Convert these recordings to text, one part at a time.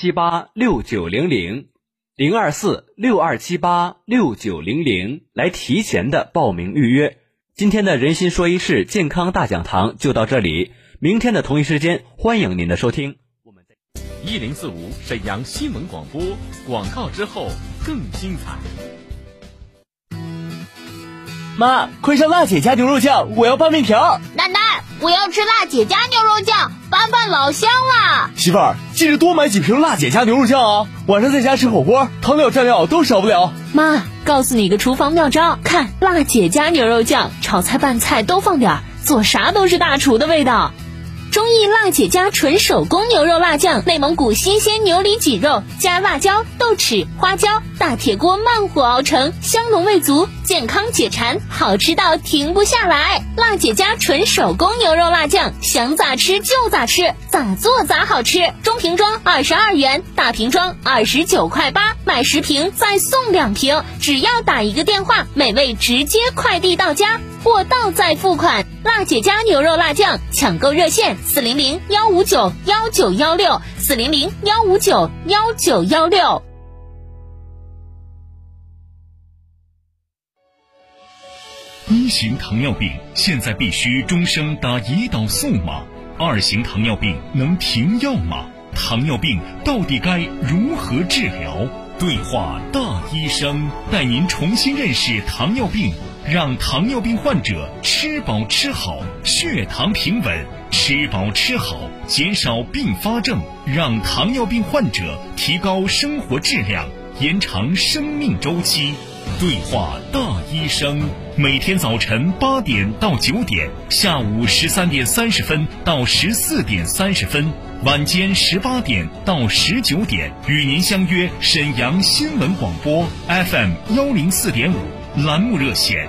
七八六九零零零二四六二七八六九零零来提前的报名预约。今天的人心说一事健康大讲堂就到这里，明天的同一时间欢迎您的收听。我们在一零四五沈阳新闻广播广告之后更精彩。妈，快上辣姐家牛肉酱，我要拌面条。奶奶，我要吃辣姐家牛肉酱，拌饭老香了。媳妇儿，记得多买几瓶辣姐家牛肉酱啊，晚上在家吃火锅，汤料蘸料都少不了。妈，告诉你个厨房妙招，看辣姐家牛肉酱，炒菜拌菜都放点儿，做啥都是大厨的味道。中意辣姐家纯手工牛肉辣酱，内蒙古新鲜牛里脊肉，加辣椒、豆豉、花椒，大铁锅慢火熬成，香浓味足，健康解馋，好吃到停不下来。辣姐家纯手工牛肉辣酱，想咋吃就咋吃，咋做咋好吃。中瓶装二十二元，大瓶装二十九块八，买十瓶再送两瓶，只要打一个电话，美味直接快递到家。货到再付款，辣姐家牛肉辣酱抢购热线：四零零幺五九幺九幺六，四零零幺五九幺九幺六。一型糖尿病现在必须终生打胰岛素吗？二型糖尿病能停药吗？糖尿病到底该如何治疗？对话大医生，带您重新认识糖尿病。让糖尿病患者吃饱吃好，血糖平稳；吃饱吃好，减少并发症，让糖尿病患者提高生活质量，延长生命周期。对话大医生，每天早晨八点到九点，下午十三点三十分到十四点三十分，晚间十八点到十九点，与您相约沈阳新闻广播 FM 幺零四点五。栏目热线：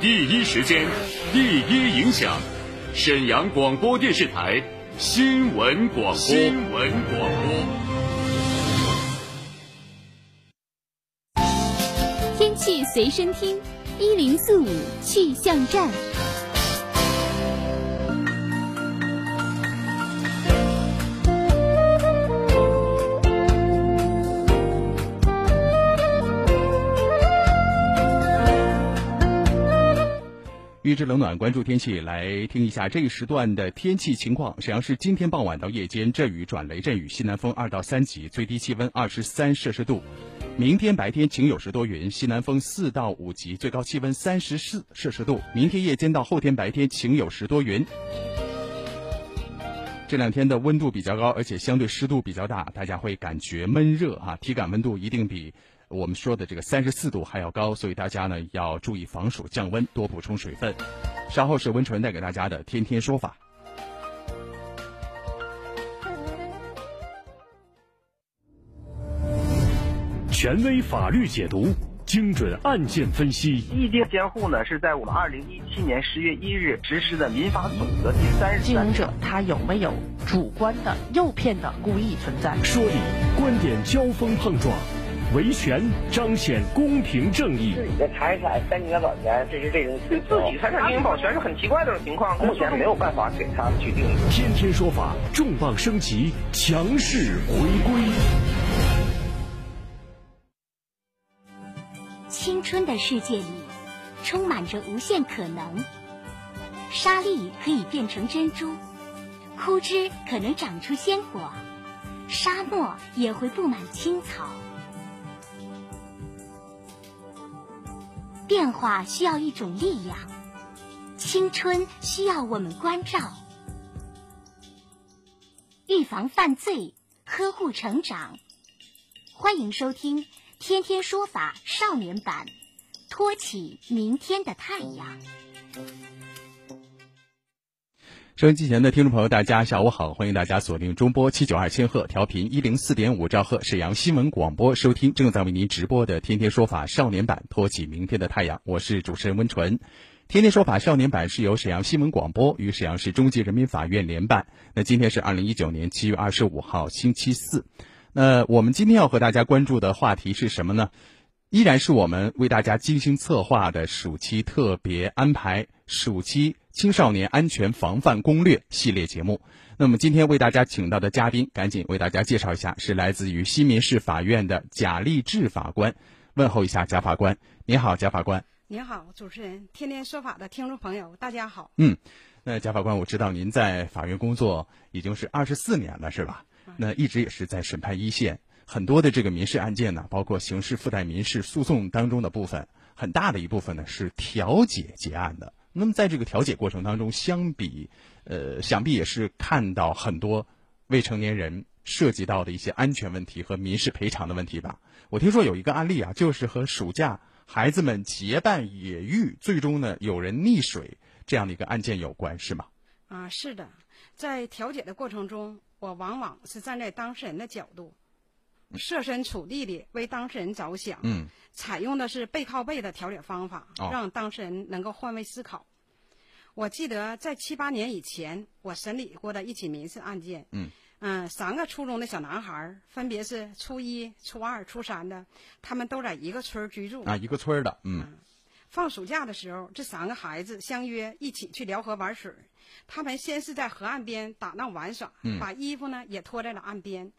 第一时间，第一影响，沈阳广播电视台新闻广播。新闻广播。天气随身听，一零四五气象站。预知冷暖，关注天气，来听一下这一时段的天气情况。沈阳市今天傍晚到夜间阵雨转雷阵雨，西南风二到三级，最低气温二十三摄氏度。明天白天晴有时多云，西南风四到五级，最高气温三十四摄氏度。明天夜间到后天白天晴有时多云。这两天的温度比较高，而且相对湿度比较大，大家会感觉闷热啊，体感温度一定比。我们说的这个三十四度还要高，所以大家呢要注意防暑降温，多补充水分。稍后是温纯带给大家的天天说法，权威法律解读，精准案件分析。意见监护呢是在我们二零一七年十月一日实施的民法总则第三十三。经营者他有没有主观的诱骗的故意存在？说理，观点交锋碰撞。维权彰显公平正义。自己的财产三年保全，这是这种对自己财产进行保全是很奇怪的一种情况，目前没有办法给他去定义。天天说法，重磅升级，强势回归。青春的世界里，充满着无限可能。沙粒可以变成珍珠，枯枝可能长出鲜果，沙漠也会布满青草。变化需要一种力量，青春需要我们关照，预防犯罪，呵护成长。欢迎收听《天天说法》少年版，托起明天的太阳。收音机前的听众朋友，大家下午好！欢迎大家锁定中波七九二千赫调频一零四点五兆赫沈阳新闻广播，收听正在为您直播的《天天说法》少年版，托起明天的太阳。我是主持人温纯。《天天说法》少年版是由沈阳新闻广播与沈阳市中级人民法院联办。那今天是二零一九年七月二十五号，星期四。那我们今天要和大家关注的话题是什么呢？依然是我们为大家精心策划的暑期特别安排——暑期青少年安全防范攻略系列节目。那么今天为大家请到的嘉宾，赶紧为大家介绍一下，是来自于西民市法院的贾立志法官。问候一下贾法官，您好，贾法官。您好，主持人，天天说法的听众朋友，大家好。嗯，那贾法官，我知道您在法院工作已经是二十四年了，是吧？那一直也是在审判一线。很多的这个民事案件呢，包括刑事附带民事诉讼当中的部分，很大的一部分呢是调解结案的。那么在这个调解过程当中，相比，呃，想必也是看到很多未成年人涉及到的一些安全问题和民事赔偿的问题吧。我听说有一个案例啊，就是和暑假孩子们结伴野浴，最终呢有人溺水这样的一个案件有关，是吗？啊，是的，在调解的过程中，我往往是站在当事人的角度。设身处地的为当事人着想，嗯，采用的是背靠背的调解方法，让当事人能够换位思考。我记得在七八年以前，我审理过的一起民事案件，嗯嗯，三个初中的小男孩，分别是初一、初二、初三的，他们都在一个村居住啊，一个村的，嗯。放暑假的时候，这三个孩子相约一起去辽河玩水。他们先是在河岸边打闹玩耍，把衣服呢也脱在了岸边。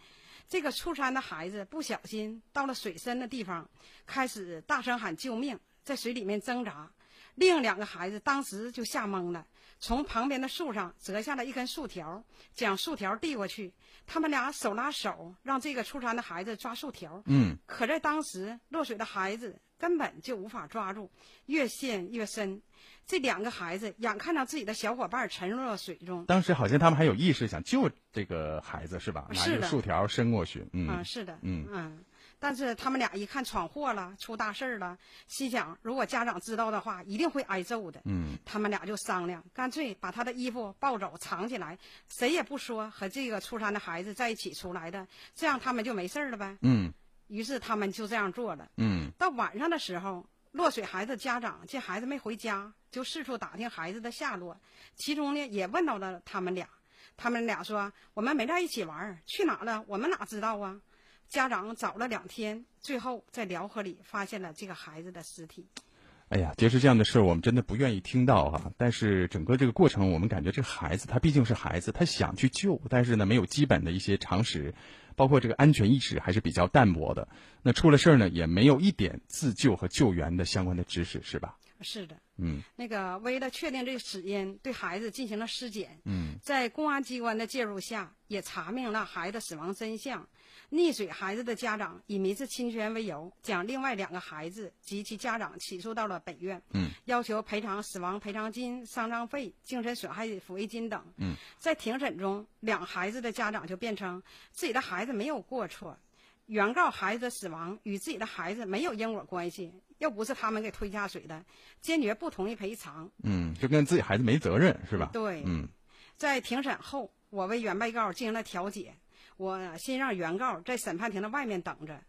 这个初三的孩子不小心到了水深的地方，开始大声喊救命，在水里面挣扎。另两个孩子当时就吓懵了，从旁边的树上折下了一根树条，将树条递过去。他们俩手拉手，让这个初三的孩子抓树条。嗯，可在当时落水的孩子根本就无法抓住，越陷越深。这两个孩子眼看着自己的小伙伴沉入了水中，当时好像他们还有意识想救这个孩子，是吧？拿着树条伸过去，嗯，是的，嗯嗯。但是他们俩一看闯祸了，出大事了，心想如果家长知道的话，一定会挨揍的。嗯，他们俩就商量，干脆把他的衣服抱走藏起来，谁也不说和这个初三的孩子在一起出来的，这样他们就没事了呗。嗯。于是他们就这样做了。嗯。到晚上的时候。落水孩子家长见孩子没回家，就四处打听孩子的下落，其中呢也问到了他们俩。他们俩说：“我们没在一起玩，去哪了？我们哪知道啊？”家长找了两天，最后在辽河里发现了这个孩子的尸体。哎呀，其实这样的事儿我们真的不愿意听到哈。但是整个这个过程，我们感觉这个孩子他毕竟是孩子，他想去救，但是呢没有基本的一些常识。包括这个安全意识还是比较淡薄的，那出了事儿呢，也没有一点自救和救援的相关的知识，是吧？是的，嗯，那个为了确定这个死因，对孩子进行了尸检，嗯，在公安机关的介入下，也查明了孩子死亡真相。溺水孩子的家长以民事侵权为由，将另外两个孩子及其家长起诉到了本院，嗯，要求赔偿死亡赔偿金、丧葬费、精神损害抚慰金等。嗯，在庭审中，两孩子的家长就辩称自己的孩子没有过错，原告孩子的死亡与自己的孩子没有因果关系，又不是他们给推下水的，坚决不同意赔偿。嗯，就跟自己孩子没责任是吧？对，嗯，在庭审后，我为原被告进行了调解。我先让原告在审判庭的外面等着，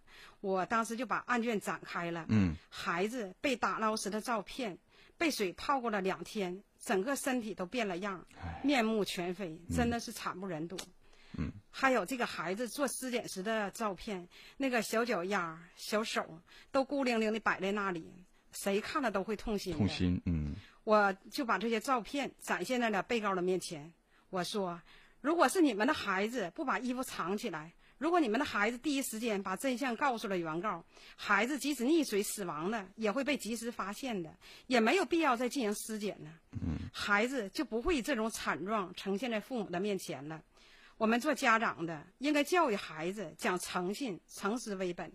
我当时就把案卷展开了。嗯，孩子被打捞时的照片，被水泡过了两天，整个身体都变了样，面目全非，真的是惨不忍睹。嗯，还有这个孩子做尸检时的照片，那个小脚丫、小手都孤零零的摆在那里，谁看了都会痛心。痛心，嗯。我就把这些照片展现在了被告的面前，我说。如果是你们的孩子不把衣服藏起来，如果你们的孩子第一时间把真相告诉了原告，孩子即使溺水死亡了，也会被及时发现的，也没有必要再进行尸检呢。孩子就不会以这种惨状呈现在父母的面前了。我们做家长的应该教育孩子讲诚信、诚实为本，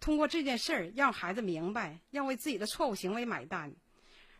通过这件事儿让孩子明白要为自己的错误行为买单。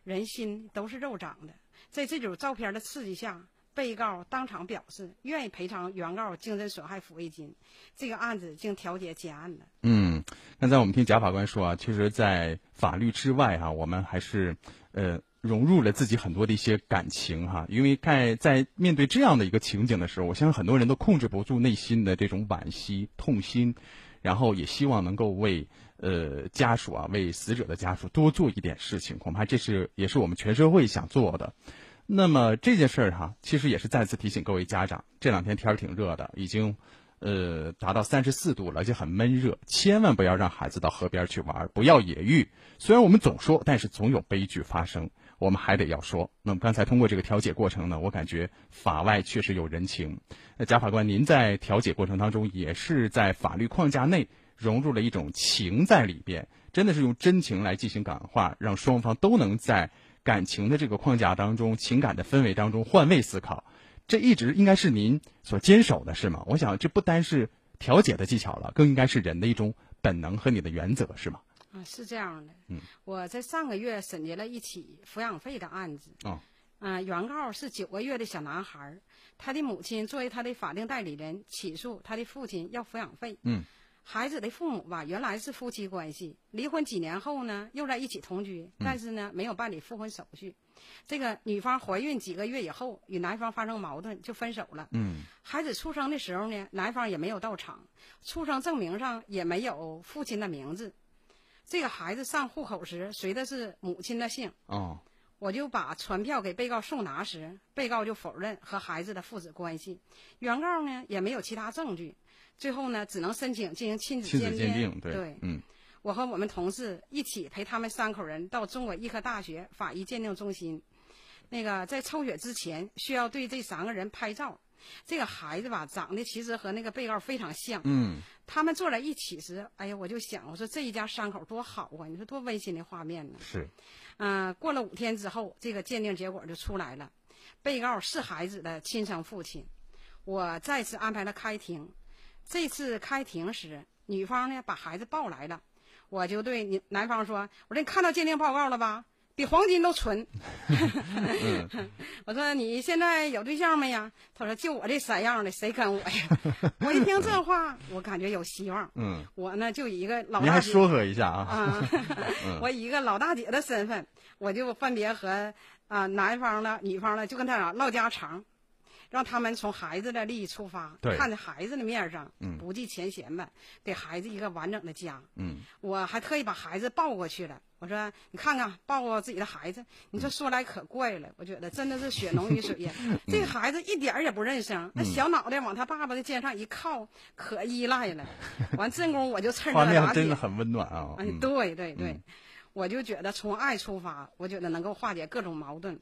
人心都是肉长的，在这组照片的刺激下。被告当场表示愿意赔偿原告精神损害抚慰金，这个案子经调解结案了。嗯，刚才我们听贾法官说啊，其实，在法律之外哈，我们还是呃融入了自己很多的一些感情哈，因为在在面对这样的一个情景的时候，我相信很多人都控制不住内心的这种惋惜、痛心，然后也希望能够为呃家属啊，为死者的家属多做一点事情，恐怕这是也是我们全社会想做的。那么这件事儿哈，其实也是再次提醒各位家长，这两天天儿挺热的，已经。呃，达到三十四度了，而且很闷热，千万不要让孩子到河边去玩，不要野浴。虽然我们总说，但是总有悲剧发生，我们还得要说。那么刚才通过这个调解过程呢，我感觉法外确实有人情。那贾法官，您在调解过程当中，也是在法律框架内融入了一种情在里边，真的是用真情来进行感化，让双方都能在感情的这个框架当中、情感的氛围当中换位思考。这一直应该是您所坚守的，是吗？我想这不单是调解的技巧了，更应该是人的一种本能和你的原则，是吗？啊，是这样的。嗯，我在上个月审结了一起抚养费的案子。哦。嗯，原告是九个月的小男孩，他的母亲作为他的法定代理人起诉他的父亲要抚养费。嗯。孩子的父母吧，原来是夫妻关系，离婚几年后呢，又在一起同居，但是呢，没有办理复婚手续。这个女方怀孕几个月以后，与男方发生矛盾，就分手了。嗯，孩子出生的时候呢，男方也没有到场，出生证明上也没有父亲的名字。这个孩子上户口时随的是母亲的姓。哦，我就把传票给被告送达时，被告就否认和孩子的父子关系，原告呢也没有其他证据。最后呢，只能申请进行亲子鉴定。对，嗯，我和我们同事一起陪他们三口人到中国医科大学法医鉴定中心。那个在抽血之前，需要对这三个人拍照。这个孩子吧，长得其实和那个被告非常像。嗯，他们坐在一起时，哎呀，我就想，我说这一家三口多好啊！你说多温馨的画面呢？是。嗯，过了五天之后，这个鉴定结果就出来了，被告是孩子的亲生父亲。我再次安排了开庭。这次开庭时，女方呢把孩子抱来了，我就对男方说：“我说你看到鉴定报告了吧？比黄金都纯。我说你现在有对象没呀？他说就我这三样的，谁跟我呀？我一听这话，我感觉有希望。嗯，我呢就以一个老您还说和一下啊？啊，我以一个老大姐的身份，我就分别和啊男方的、女方的就跟他俩唠家常。让他们从孩子的利益出发，看在孩子的面上，不计前嫌吧，给孩子一个完整的家。嗯，我还特意把孩子抱过去了。我说：“你看看，抱过自己的孩子，你说说来可怪了。我觉得真的是血浓于水呀。这个孩子一点也不认生，那小脑袋往他爸爸的肩上一靠，可依赖了。完，正功我就趁着画面真的很温暖啊。哎，对对对，我就觉得从爱出发，我觉得能够化解各种矛盾。”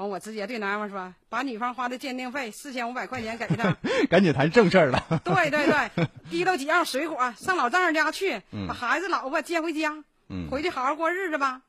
完，我直接对男方说：“把女方花的鉴定费四千五百块钱给他，赶紧谈正事儿了。”对对对，提溜几样水果上老丈人家去，把孩子老婆接回家，回去好好过日子吧。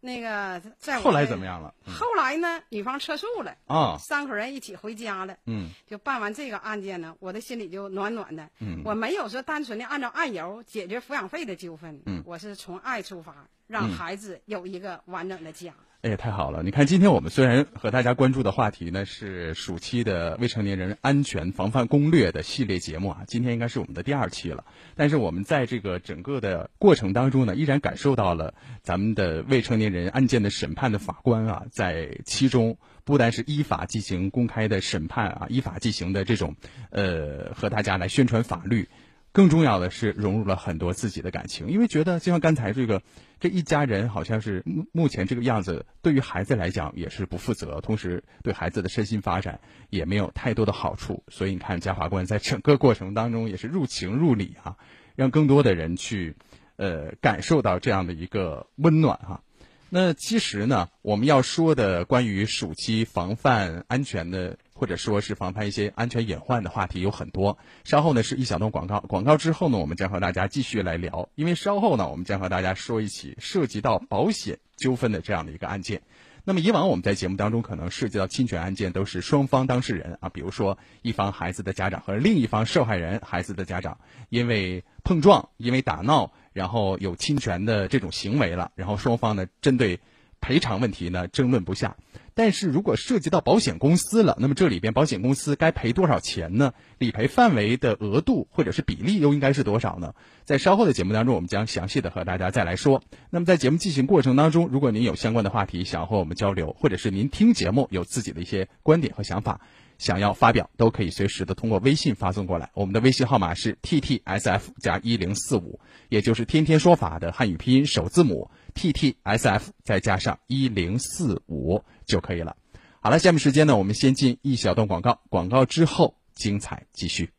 那个在后来怎么样了？后来呢，女方撤诉了啊，三口人一起回家了。嗯，就办完这个案件呢，我的心里就暖暖的。嗯，我没有说单纯的按照案由解决抚养费的纠纷。嗯，我是从爱出发，让孩子有一个完整的家。哎呀，太好了！你看，今天我们虽然和大家关注的话题呢是暑期的未成年人安全防范攻略的系列节目啊，今天应该是我们的第二期了。但是我们在这个整个的过程当中呢，依然感受到了咱们的未成年人案件的审判的法官啊，在其中不单是依法进行公开的审判啊，依法进行的这种呃和大家来宣传法律。更重要的是融入了很多自己的感情，因为觉得就像刚才这个这一家人好像是目目前这个样子，对于孩子来讲也是不负责，同时对孩子的身心发展也没有太多的好处。所以你看，嘉法官在整个过程当中也是入情入理啊，让更多的人去呃感受到这样的一个温暖哈。那其实呢，我们要说的关于暑期防范安全的。或者说是防范一些安全隐患的话题有很多。稍后呢是一小段广告，广告之后呢，我们将和大家继续来聊。因为稍后呢，我们将和大家说一起涉及到保险纠纷的这样的一个案件。那么以往我们在节目当中可能涉及到侵权案件，都是双方当事人啊，比如说一方孩子的家长和另一方受害人孩子的家长，因为碰撞、因为打闹，然后有侵权的这种行为了，然后双方呢针对。赔偿问题呢，争论不下。但是如果涉及到保险公司了，那么这里边保险公司该赔多少钱呢？理赔范围的额度或者是比例又应该是多少呢？在稍后的节目当中，我们将详细的和大家再来说。那么在节目进行过程当中，如果您有相关的话题想和我们交流，或者是您听节目有自己的一些观点和想法，想要发表，都可以随时的通过微信发送过来。我们的微信号码是 t t s f 加一零四五，也就是天天说法的汉语拼音首字母 t t s f 再加上一零四五就可以了。好了，下面时间呢，我们先进一小段广告，广告之后精彩继续。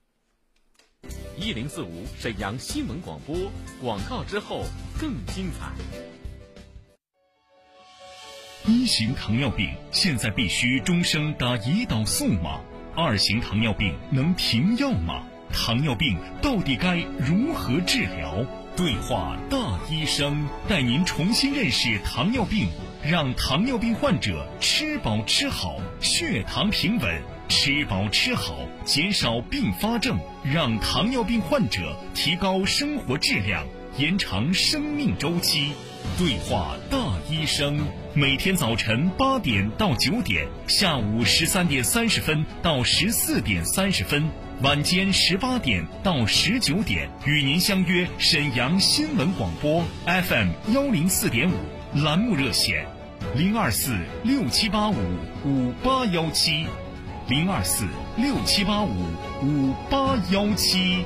一零四五沈阳新闻广播，广告之后更精彩。一型糖尿病现在必须终生打胰岛素吗？二型糖尿病能停药吗？糖尿病到底该如何治疗？对话大医生，带您重新认识糖尿病，让糖尿病患者吃饱吃好，血糖平稳；吃饱吃好，减少并发症，让糖尿病患者提高生活质量，延长生命周期。对话大医生，每天早晨八点到九点，下午十三点三十分到十四点三十分，晚间十八点到十九点，与您相约沈阳新闻广播 FM 幺零四点五栏目热线零二四六七八五五八幺七零二四六七八五五八幺七。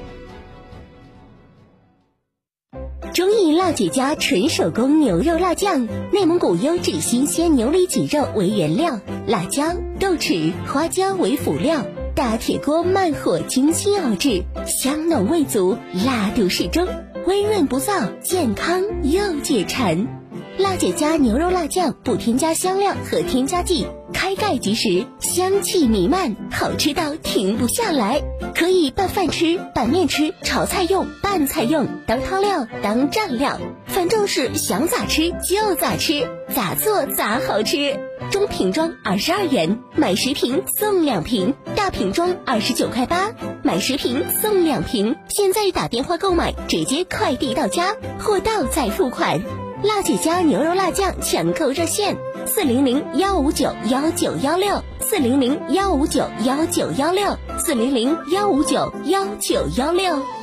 中意辣姐家纯手工牛肉辣酱，内蒙古优质新鲜牛里脊肉为原料，辣椒、豆豉、花椒为辅料，大铁锅慢火精心熬制，香浓味足，辣度适中，温润不燥，健康又解馋。辣姐家牛肉辣酱不添加香料和添加剂，开盖即食，香气弥漫，好吃到停不下来。可以拌饭吃、拌面吃、炒菜用、拌菜用、当汤料、当蘸料，反正是想咋吃就咋吃，咋做咋好吃。中瓶装二十二元，买十瓶送两瓶；大瓶装二十九块八，买十瓶送两瓶。现在打电话购买，直接快递到家，货到再付款。辣姐家牛肉辣酱抢购热线：四零零幺五九幺九幺六，四零零幺五九幺九幺六，四零零幺五九幺九幺六。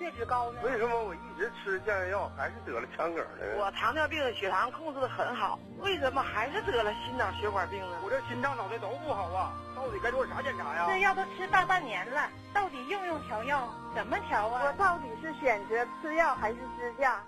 血脂高呢？为什么我一直吃降压药还是得了腔梗呢？我糖尿病血糖控制的很好，为什么还是得了心脑血管病呢？我这心脏脑袋都不好啊，到底该做啥检查呀？这药都吃大半年了，到底用不用调药？怎么调啊？我到底是选择吃药还是支架？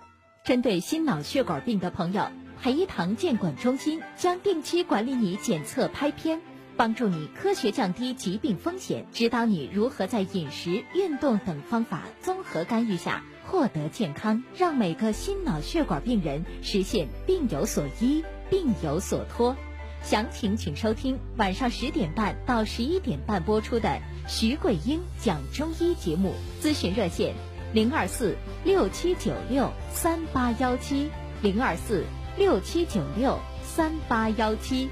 针对心脑血管病的朋友，培堂监管中心将定期管理你检测拍片。帮助你科学降低疾病风险，指导你如何在饮食、运动等方法综合干预下获得健康，让每个心脑血管病人实现病有所医、病有所托。详情请收听晚上十点半到十一点半播出的徐桂英讲中医节目，咨询热线零二四六七九六三八幺七零二四六七九六三八幺七。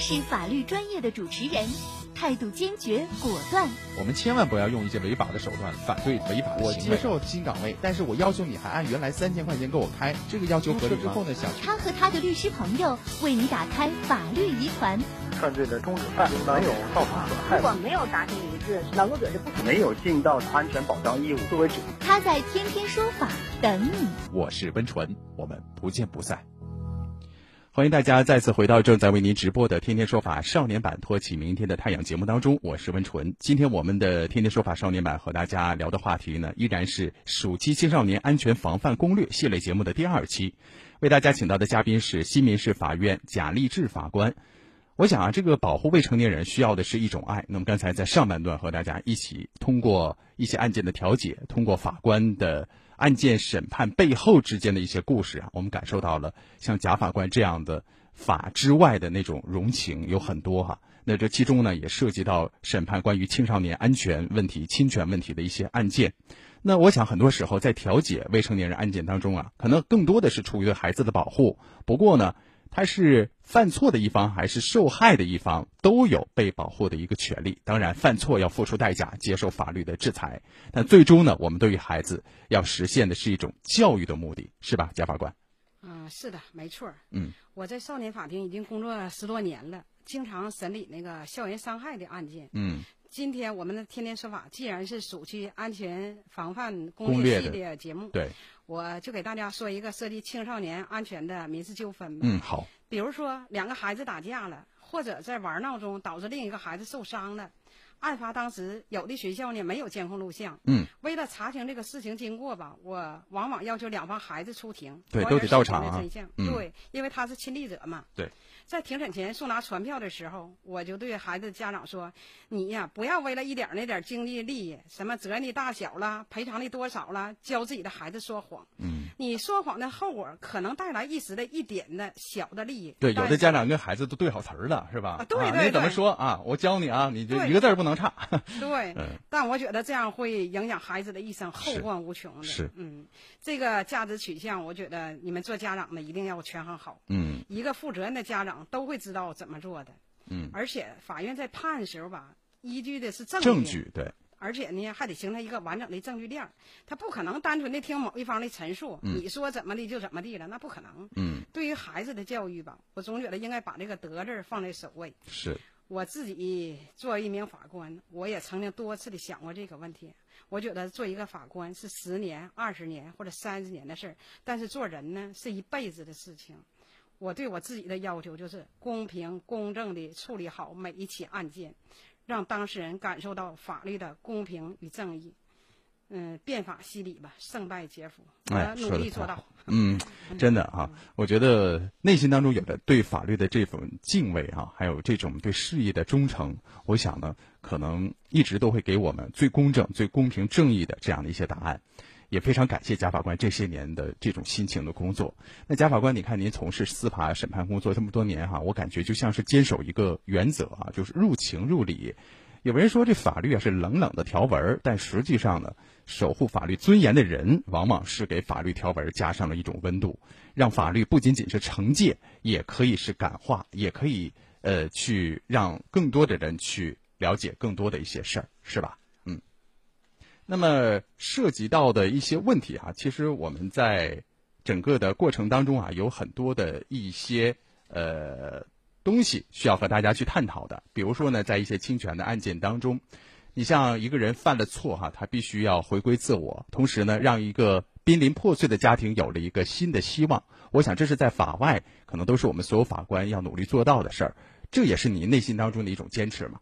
是法律专业的主持人，态度坚决果断。我们千万不要用一些违法的手段反对违法的我接受新岗位，但是我要求你还按原来三千块钱给我开，这个要求合理之后呢，想他和他的律师朋友为你打开法律疑团。犯罪的终止犯没有造成损害，如果没有达成一致，劳动者是不可没有尽到安全保障义务作为主。他在天天说法等你。我是温纯，我们不见不散。欢迎大家再次回到正在为您直播的《天天说法少年版》托起明天的太阳节目当中，我是温纯。今天我们的《天天说法少年版》和大家聊的话题呢，依然是暑期青少年安全防范攻略系列节目的第二期。为大家请到的嘉宾是新民市法院贾立志法官。我想啊，这个保护未成年人需要的是一种爱。那么刚才在上半段和大家一起通过一些案件的调解，通过法官的。案件审判背后之间的一些故事啊，我们感受到了像贾法官这样的法之外的那种容情有很多哈。那这其中呢，也涉及到审判关于青少年安全问题、侵权问题的一些案件。那我想很多时候在调解未成年人案件当中啊，可能更多的是出于对孩子的保护。不过呢，他是犯错的一方还是受害的一方，都有被保护的一个权利。当然，犯错要付出代价，接受法律的制裁。但最终呢，我们对于孩子要实现的是一种教育的目的，是吧，贾法官？嗯，是的，没错。嗯，我在少年法庭已经工作十多年了，经常审理那个校园伤害的案件。嗯。今天我们的天天说法，既然是暑期安全防范攻略系列节目，对，我就给大家说一个涉及青少年安全的民事纠纷吧。嗯，好。比如说两个孩子打架了，或者在玩闹中导致另一个孩子受伤了，案发当时有的学校呢没有监控录像。嗯。为了查清这个事情经过吧，我往往要求两方孩子出庭，对，都得到场啊。对，因为他是亲历者嘛。对。在庭审前送达传票的时候，我就对孩子家长说：“你呀，不要为了一点那点经济利益，什么责任的大小了、赔偿的多少了，教自己的孩子说谎。嗯，你说谎的后果可能带来一时的一点的小的利益。对，有的家长跟孩子都对好词儿了，是吧？对对，你怎么说啊？我教你啊，你就一个字儿不能差。对，但我觉得这样会影响孩子的一生，后患无穷的。是，嗯，这个价值取向，我觉得你们做家长的一定要权衡好。嗯，一个负责任的家长都会知道。怎么做的？嗯，而且法院在判的时候吧，依据的是证据，证据对，而且呢还得形成一个完整的证据链，他不可能单纯的听某一方的陈述，你说怎么的就怎么地了，那不可能。嗯，对于孩子的教育吧，我总觉得应该把这个德字放在首位。是，我自己作为一名法官，我也曾经多次的想过这个问题。我觉得做一个法官是十年、二十年或者三十年的事儿，但是做人呢是一辈子的事情。我对我自己的要求就是公平公正地处理好每一起案件，让当事人感受到法律的公平与正义。嗯，变法析理吧，胜败皆服。哎努力做到。嗯，真的啊，我觉得内心当中有着对法律的这份敬畏啊，还有这种对事业的忠诚，我想呢，可能一直都会给我们最公正、最公平、正义的这样的一些答案。也非常感谢贾法官这些年的这种辛勤的工作。那贾法官，你看您从事司法审判工作这么多年哈，我感觉就像是坚守一个原则啊，就是入情入理。有人说这法律啊是冷冷的条文，但实际上呢，守护法律尊严的人，往往是给法律条文加上了一种温度，让法律不仅仅是惩戒，也可以是感化，也可以呃去让更多的人去了解更多的一些事儿，是吧？那么涉及到的一些问题哈，其实我们在整个的过程当中啊，有很多的一些呃东西需要和大家去探讨的。比如说呢，在一些侵权的案件当中，你像一个人犯了错哈，他必须要回归自我，同时呢，让一个濒临破碎的家庭有了一个新的希望。我想这是在法外可能都是我们所有法官要努力做到的事儿。这也是你内心当中的一种坚持嘛？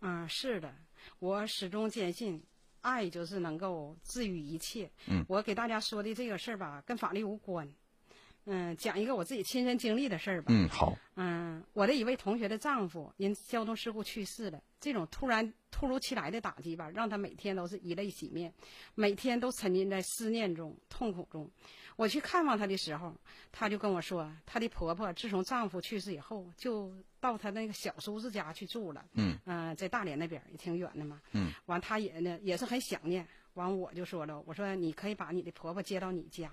嗯，是的，我始终坚信。爱就是能够治愈一切。嗯，我给大家说的这个事儿吧，跟法律无关。嗯，讲一个我自己亲身经历的事儿吧。嗯，好。嗯，我的一位同学的丈夫因交通事故去世了。这种突然、突如其来的打击吧，让他每天都是以泪洗面，每天都沉浸在思念中、痛苦中。我去看望她的时候，她就跟我说，她的婆婆自从丈夫去世以后，就到她那个小叔子家去住了。嗯，嗯，在大连那边也挺远的嘛。嗯，完，她也呢也是很想念。完，我就说了，我说你可以把你的婆婆接到你家，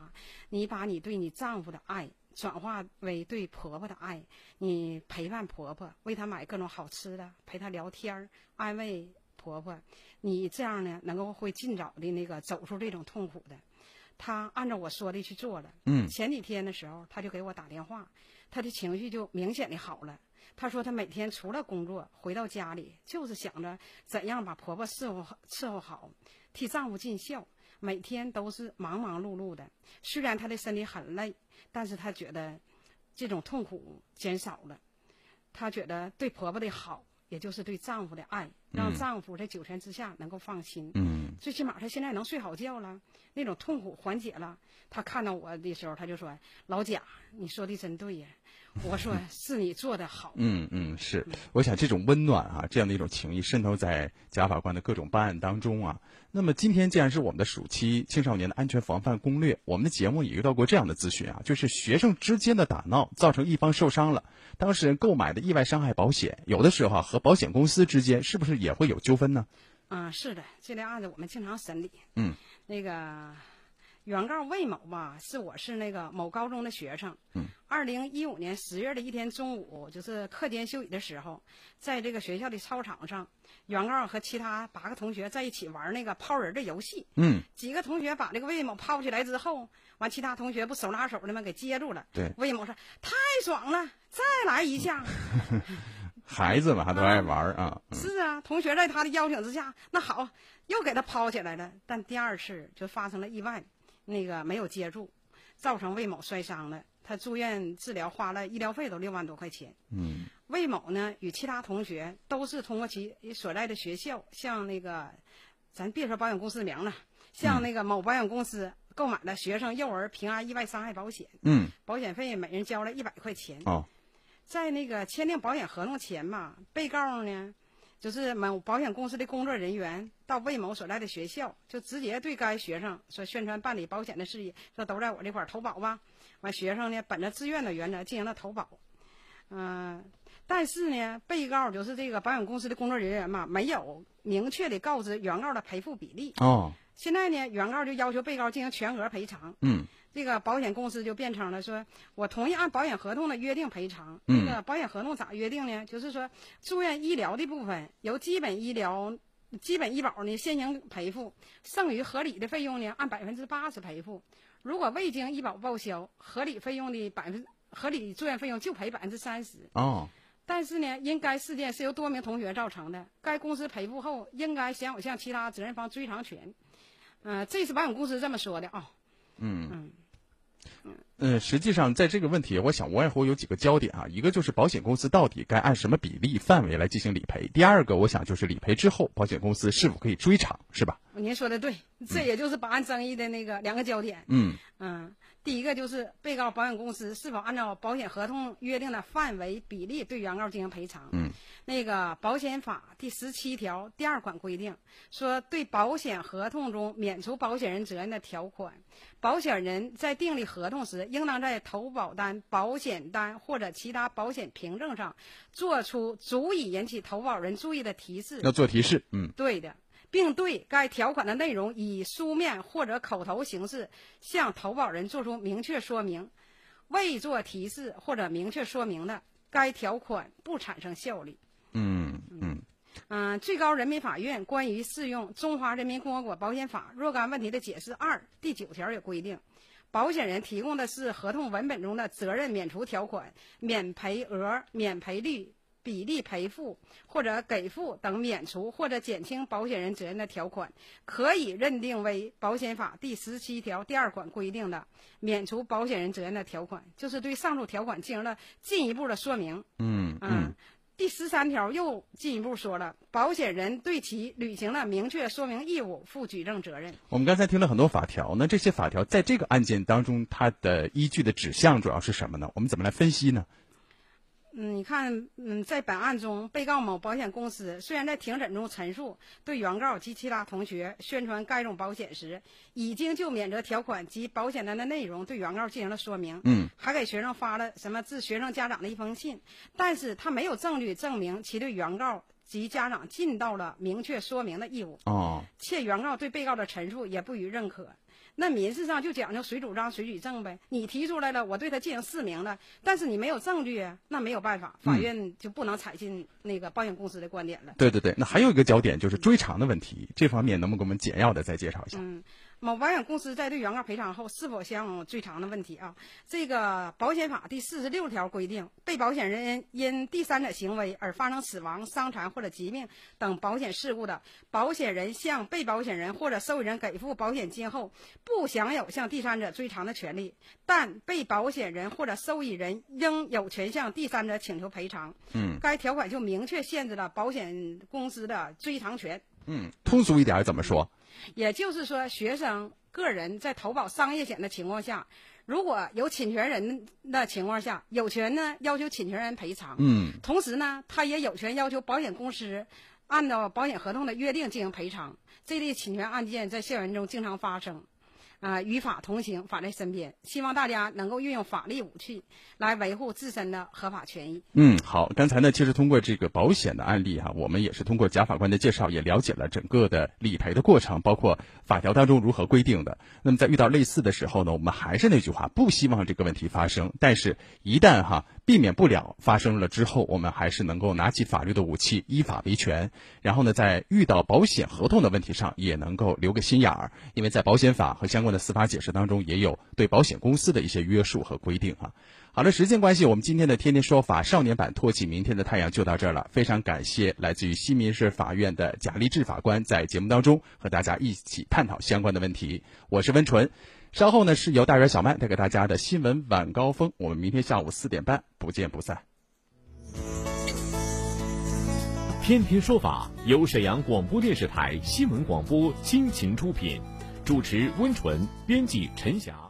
你把你对你丈夫的爱转化为对婆婆的爱，你陪伴婆婆，为她买各种好吃的，陪她聊天安慰婆婆，你这样呢，能够会尽早的那个走出这种痛苦的。她按照我说的去做了。嗯，前几天的时候，她就给我打电话，她的情绪就明显的好了。他说她每天除了工作，回到家里就是想着怎样把婆婆伺候伺候好，替丈夫尽孝。每天都是忙忙碌碌的，虽然她的身体很累，但是她觉得这种痛苦减少了。她觉得对婆婆的好，也就是对丈夫的爱，让丈夫在九泉之下能够放心。嗯，最起码他现在能睡好觉了。那种痛苦缓解了，他看到我的时候，他就说：“老贾，你说的真对呀。”我说：“是你做的好。”嗯嗯，是。我想这种温暖啊，这样的一种情谊渗透在贾法官的各种办案当中啊。那么今天既然是我们的暑期青少年的安全防范攻略，我们的节目也遇到过这样的咨询啊，就是学生之间的打闹造成一方受伤了，当事人购买的意外伤害保险，有的时候和保险公司之间是不是也会有纠纷呢？嗯，是的，这类案子我们经常审理。嗯。那个原告魏某吧，是我是那个某高中的学生。嗯。二零一五年十月的一天中午，就是课间休息的时候，在这个学校的操场上，原告和其他八个同学在一起玩那个抛人的游戏。嗯。几个同学把这个魏某抛起来之后，完其他同学不手拉手的吗？给接住了。对。魏某说：“太爽了，再来一下。”孩子嘛，他都爱玩啊。是啊，同学在他的邀请之下，那好，又给他抛起来了。但第二次就发生了意外，那个没有接住，造成魏某摔伤了。他住院治疗，花了医疗费都六万多块钱。嗯。魏某呢，与其他同学都是通过其所在的学校，向那个，咱别说保险公司名了，向那个某保险公司购买了学生幼儿平安意外伤害保险。嗯。保险费每人交了一百块钱。哦。在那个签订保险合同前嘛，被告呢，就是某保险公司的工作人员到魏某所在的学校，就直接对该学生说宣传办理保险的事宜，说都在我这块投保吧。完，学生呢，本着自愿的原则进行了投保。嗯，但是呢，被告就是这个保险公司的工作人员嘛，没有明确的告知原告的赔付比例。哦。现在呢，原告就要求被告进行全额赔偿。嗯。这个保险公司就辩称了，说我同意按保险合同的约定赔偿。嗯。这个保险合同咋约定呢？就是说，住院医疗的部分由基本医疗、基本医保呢先行赔付，剩余合理的费用呢按百分之八十赔付。如果未经医保报销，合理费用的百分合理住院费用就赔百分之三十。哦。但是呢，因该事件是由多名同学造成的，该公司赔付后应该享有向其他责任方追偿权。嗯，这次保险公司这么说的啊。嗯。嗯。嗯，实际上在这个问题，我想无外乎有几个焦点啊。一个就是保险公司到底该按什么比例范围来进行理赔；第二个，我想就是理赔之后，保险公司是否可以追偿，是吧？您说的对，这也就是本案争议的那个两个焦点。嗯嗯，第一个就是被告保险公司是否按照保险合同约定的范围比例对原告进行赔偿。嗯，那个保险法第十七条第二款规定说，对保险合同中免除保险人责任的条款，保险人在订立合同时，应当在投保单、保险单或者其他保险凭证上做出足以引起投保人注意的提示。要做提示，嗯，对的。并对该条款的内容以书面或者口头形式向投保人作出明确说明，未做提示或者明确说明的，该条款不产生效力。嗯嗯嗯，最高人民法院关于适用《中华人民共和国保险法》若干问题的解释二第九条也规定，保险人提供的是合同文本中的责任免除条款、免赔额、免赔率。比例赔付或者给付等免除或者减轻保险人责任的条款，可以认定为保险法第十七条第二款规定的免除保险人责任的条款，就是对上述条款进行了进一步的说明。嗯嗯。第十三条又进一步说了，保险人对其履行了明确说明义务负举证责任。我们刚才听了很多法条，那这些法条在这个案件当中，它的依据的指向主要是什么呢？我们怎么来分析呢？嗯，你看，嗯，在本案中，被告某保险公司虽然在庭审中陈述对原告及其他同学宣传该种保险时，已经就免责条款及保险单的内容对原告进行了说明，嗯，还给学生发了什么致学生家长的一封信，但是他没有证据证明其对原告及家长尽到了明确说明的义务，哦，且原告对被告的陈述也不予认可。那民事上就讲究谁主张谁举证呗。你提出来了，我对他进行释明了，但是你没有证据啊，那没有办法，法院就不能采信那个保险公司的观点了。对对对，那还有一个焦点就是追偿的问题，这方面能不能给我们简要的再介绍一下？嗯。某保险公司在对原告赔偿后是否享有追偿的问题啊？这个保险法第四十六条规定，被保险人因第三者行为而发生死亡、伤残或者疾病等保险事故的，保险人向被保险人或者受益人给付保险金后，不享有向第三者追偿的权利，但被保险人或者受益人应有权向第三者请求赔偿。嗯，该条款就明确限制了保险公司的追偿权。嗯，通俗一点怎么说？也就是说，学生个人在投保商业险的情况下，如果有侵权人的情况下，有权呢要求侵权人赔偿。嗯，同时呢，他也有权要求保险公司按照保险合同的约定进行赔偿。这类侵权案件在校园中经常发生。啊，与法同行，法在身边。希望大家能够运用法律武器来维护自身的合法权益。嗯，好，刚才呢，其实通过这个保险的案例哈，我们也是通过贾法官的介绍，也了解了整个的理赔的过程，包括法条当中如何规定的。那么在遇到类似的时候呢，我们还是那句话，不希望这个问题发生。但是，一旦哈避免不了发生了之后，我们还是能够拿起法律的武器，依法维权。然后呢，在遇到保险合同的问题上，也能够留个心眼儿，因为在保险法和相关的司法解释当中，也有对保险公司的一些约束和规定啊。好了，时间关系，我们今天的《天天说法》少年版托起明天的太阳就到这儿了。非常感谢来自于西民市法院的贾立志法官在节目当中和大家一起探讨相关的问题。我是温纯，稍后呢是由大圆小曼带给大家的新闻晚高峰。我们明天下午四点半不见不散。天天说法由沈阳广播电视台新闻广播倾情出品，主持温纯，编辑陈霞。